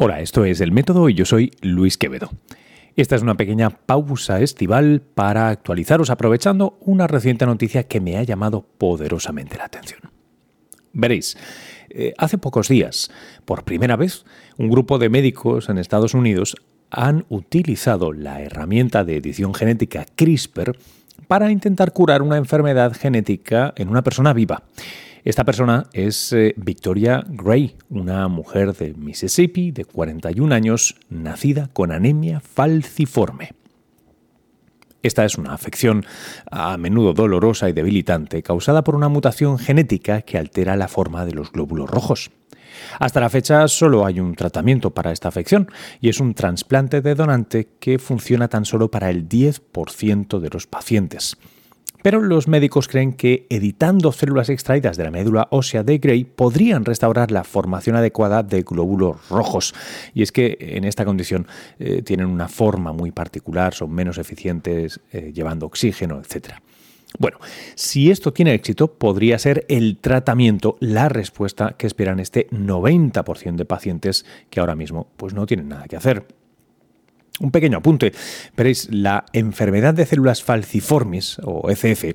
Hola, esto es El Método y yo soy Luis Quevedo. Esta es una pequeña pausa estival para actualizaros aprovechando una reciente noticia que me ha llamado poderosamente la atención. Veréis, eh, hace pocos días, por primera vez, un grupo de médicos en Estados Unidos han utilizado la herramienta de edición genética CRISPR para intentar curar una enfermedad genética en una persona viva. Esta persona es eh, Victoria Gray, una mujer de Mississippi de 41 años, nacida con anemia falciforme. Esta es una afección a menudo dolorosa y debilitante causada por una mutación genética que altera la forma de los glóbulos rojos. Hasta la fecha solo hay un tratamiento para esta afección y es un trasplante de donante que funciona tan solo para el 10% de los pacientes. Pero los médicos creen que editando células extraídas de la médula ósea de Gray podrían restaurar la formación adecuada de glóbulos rojos. Y es que en esta condición eh, tienen una forma muy particular, son menos eficientes eh, llevando oxígeno, etc. Bueno, si esto tiene éxito, podría ser el tratamiento, la respuesta que esperan este 90% de pacientes que ahora mismo pues, no tienen nada que hacer. Un pequeño apunte. Veréis, la enfermedad de células falciformes, o ECF, eh,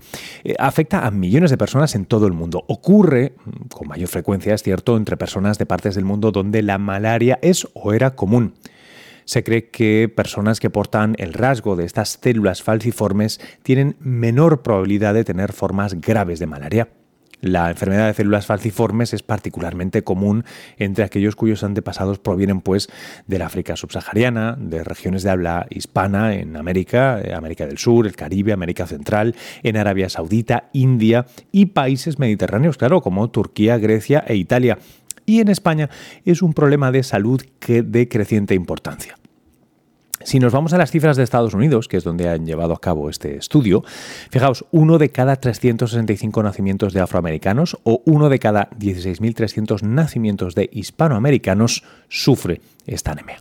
afecta a millones de personas en todo el mundo. Ocurre, mm, con mayor frecuencia, es cierto, entre personas de partes del mundo donde la malaria es o era común. Se cree que personas que portan el rasgo de estas células falciformes tienen menor probabilidad de tener formas graves de malaria. La enfermedad de células falciformes es particularmente común entre aquellos cuyos antepasados provienen pues del África subsahariana, de regiones de habla hispana en América, eh, América del Sur, el Caribe, América Central, en Arabia Saudita, India y países mediterráneos, claro, como Turquía, Grecia e Italia. Y en España es un problema de salud que de creciente importancia. Si nos vamos a las cifras de Estados Unidos, que es donde han llevado a cabo este estudio, fijaos, uno de cada 365 nacimientos de afroamericanos o uno de cada 16.300 nacimientos de hispanoamericanos sufre esta anemia.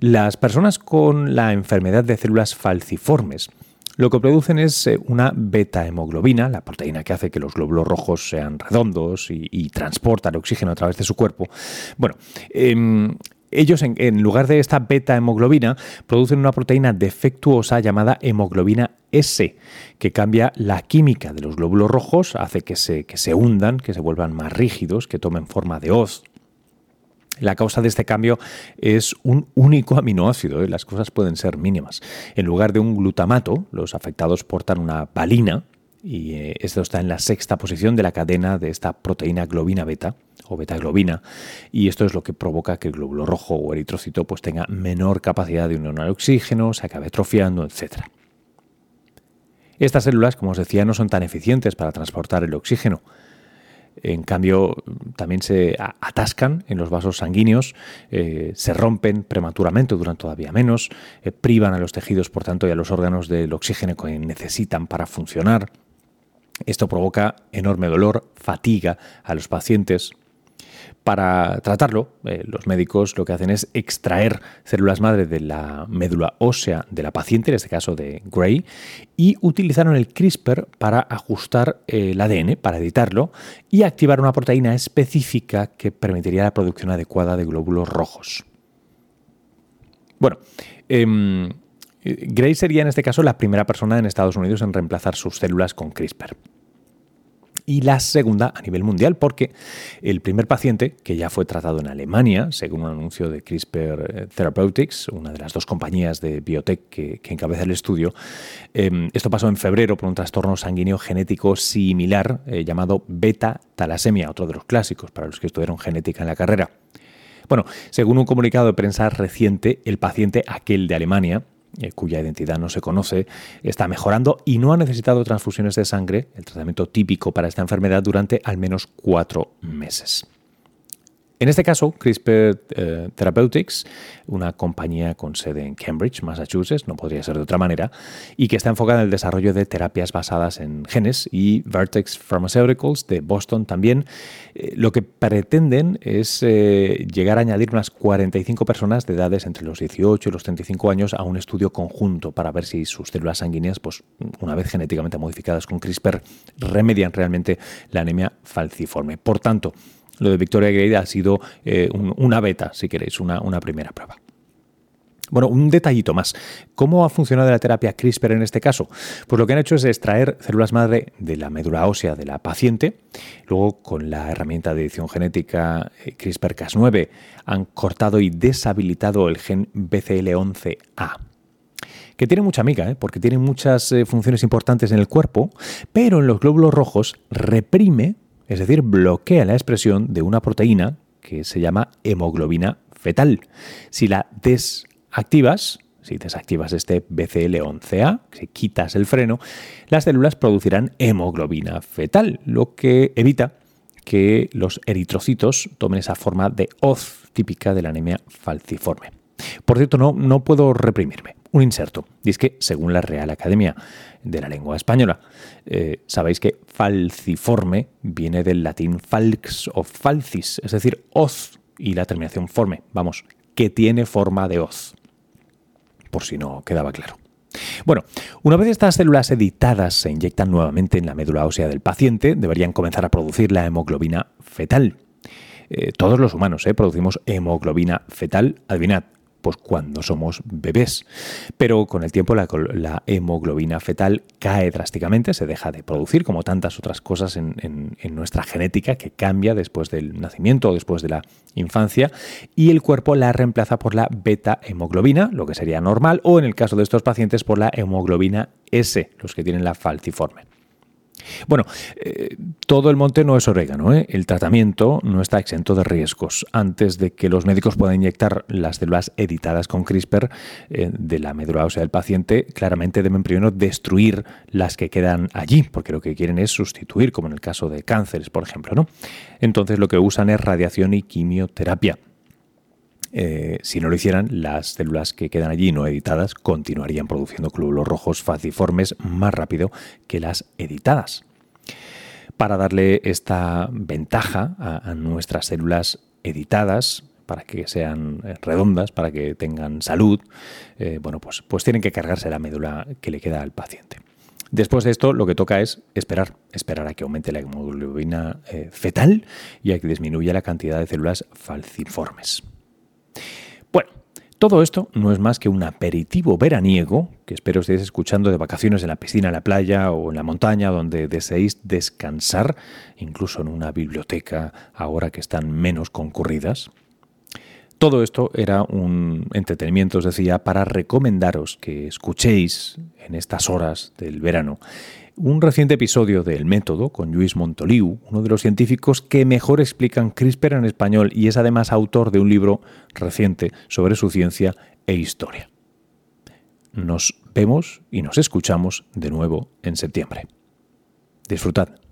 Las personas con la enfermedad de células falciformes lo que producen es eh, una beta-hemoglobina, la proteína que hace que los glóbulos rojos sean redondos y, transportan oxígeno a través de su cuerpo. Bueno, em, ellos, en, lugar de esta beta-hemoglobina, producen una proteína defectuosa llamada hemoglobina S, que cambia la química de los glóbulos rojos, hace que se, que se hundan, que se vuelvan más rígidos, que tomen forma de hoz. La causa de este cambio es un único aminoácido, ¿eh? las cosas pueden ser mínimas. En lugar de un glutamato, los afectados portan una valina, y eh, esto está en la sexta posición de la cadena de esta proteína globina beta o beta-globina y esto es lo que provoca que el glóbulo rojo o eritrocito pues tenga menor capacidad de unir al oxígeno, se acabe atrofiando, etc. Estas células, como os decía, no son tan eficientes para transportar el oxígeno. En cambio, también se atascan en los vasos sanguíneos, eh, se rompen prematuramente, duran todavía menos, eh, privan a los tejidos, por tanto, y a los órganos del oxígeno que necesitan para funcionar. Esto provoca enorme dolor, fatiga a los pacientes. Para tratarlo, eh, los médicos lo que hacen es extraer células madre de la médula ósea de la paciente, en este caso de Gray, y utilizaron el CRISPR para ajustar el ADN, para editarlo, y activar una proteína específica que permitiría la producción adecuada de glóbulos rojos. Bueno, em, Gray sería en este caso la primera persona en Estados Unidos en reemplazar sus células con CRISPR y la segunda a nivel mundial, porque el primer paciente, que ya fue tratado en Alemania, según un anuncio de CRISPR eh, Therapeutics, una de las dos compañías de biotech que, encabeza el estudio, em, esto pasó en febrero por un trastorno sanguíneo genético similar eh, llamado beta-talasemia, otro de los clásicos para los que estudiaron genética en la carrera. Bueno, según un comunicado de prensa reciente, el paciente, aquel de Alemania, eh, cuya identidad no se conoce, está mejorando y no ha necesitado transfusiones de sangre, el tratamiento típico para esta enfermedad, durante al menos cuatro meses. En este caso, CRISPR eh, Therapeutics, una compañía con sede en Cambridge, Massachusetts, no podría ser de otra manera, y que está enfocada en el desarrollo de terapias basadas en genes, y Vertex Pharmaceuticals de Boston también, eh, lo que pretenden es eh, llegar a añadir unas 45 personas de edades entre los 18 y los 35 años a un estudio conjunto para ver si sus células sanguíneas, pues una vez genéticamente modificadas con CRISPR, remedian realmente la anemia falciforme. Por tanto, Lo de Victoria Grade ha sido eh, una beta, si queréis, una, primera prueba. Bueno, un detallito más. ¿Cómo ha funcionado la terapia CRISPR en este caso? Pues lo que han hecho es extraer células madre de la médula ósea de la paciente. Luego, con la herramienta de edición genética eh, CRISPR-Cas9, han cortado y deshabilitado el gen BCL11A que tiene mucha amiga, ¿eh? porque tiene muchas eh, funciones importantes en el cuerpo, pero en los glóbulos rojos reprime, es decir, bloquea la expresión de una proteína que se llama hemoglobina fetal. Si la des activas, si desactivas este BCL11A, si quitas el freno, las células producirán hemoglobina fetal, lo que evita que los eritrocitos tomen esa forma de hoz típica de la anemia falciforme. Por cierto, no, no puedo reprimirme. Un inserto. Es que, según la Real Academia de la Lengua Española, eh, sabéis que falciforme viene del latín falx o falcis, es decir, hoz y la terminación forme, vamos, que tiene forma de hoz por si no quedaba claro. Bueno, una vez estas células editadas se inyectan nuevamente en la médula ósea del paciente, deberían comenzar a producir la hemoglobina fetal. Eh, todos los humanos eh, producimos hemoglobina fetal. Adivinad, pues cuando somos bebés. Pero con el tiempo la, hemoglobina fetal cae drásticamente, se deja de producir, como tantas otras cosas en, nuestra genética que cambia después del nacimiento o después de la infancia, y el cuerpo la reemplaza por la beta hemoglobina, lo que sería normal, o en el caso de estos pacientes por la hemoglobina S, los que tienen la falciforme. Bueno, eh, todo el monte no es orégano. ¿eh? El tratamiento no está exento de riesgos. Antes de que los médicos puedan inyectar las células editadas con CRISPR eh, de la médula ósea del paciente, claramente deben primero destruir las que quedan allí, porque lo que quieren es sustituir, como en el caso de cánceres, por ejemplo. ¿no? Entonces lo que usan es radiación y quimioterapia. Eh, si no lo hicieran, las células que quedan allí no editadas continuarían produciendo glóbulos rojos faciformes más rápido que las editadas. Para darle esta ventaja a, nuestras células editadas, para que sean eh, redondas, para que tengan salud, eh, bueno, pues, pues tienen que cargarse la médula que le queda al paciente. Después de esto, lo que toca es esperar, esperar a que aumente la hemoglobina fetal y a que disminuya la cantidad de células falciformes. Todo esto no es más que un aperitivo veraniego que espero estéis escuchando de vacaciones en la piscina, en la playa o en la montaña, donde deseéis descansar, incluso en una biblioteca ahora que están menos concurridas. Todo esto era un entretenimiento, os decía, para recomendaros que escuchéis en estas horas del verano un reciente episodio del Método con Luis Montoliu, uno de los científicos que mejor explican CRISPR en español y es además autor de un libro reciente sobre su ciencia e historia. Nos vemos y nos escuchamos de nuevo en septiembre. Disfrutad.